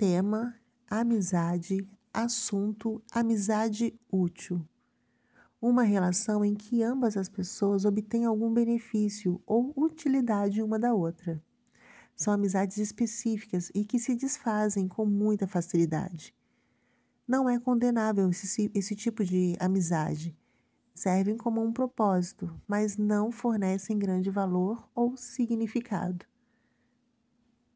tema, amizade, assunto, amizade útil. Uma relação em que ambas as pessoas obtêm algum benefício ou utilidade uma da outra. São amizades específicas e que se desfazem com muita facilidade. Não é condenável esse, esse tipo de amizade. Servem como um propósito, mas não fornecem grande valor ou significado.